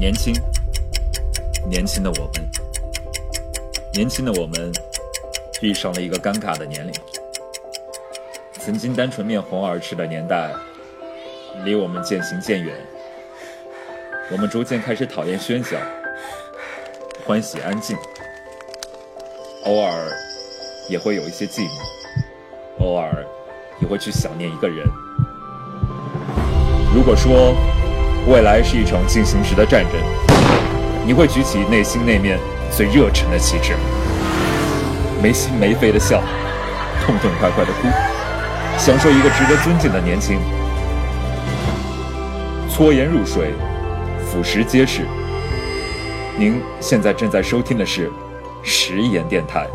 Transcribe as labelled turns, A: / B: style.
A: 年轻，年轻的我们，年轻的我们，遇上了一个尴尬的年龄。曾经单纯面红耳赤的年代，离我们渐行渐远。我们逐渐开始讨厌喧嚣，欢喜安静。偶尔也会有一些寂寞，偶尔也会去想念一个人。如果说未来是一场进行时的战争，你会举起内心那面最热忱的旗帜，没心没肺的笑，痛痛快快的哭，享受一个值得尊敬的年轻。搓盐入水，腐蚀皆是。您现在正在收听的是食盐电台。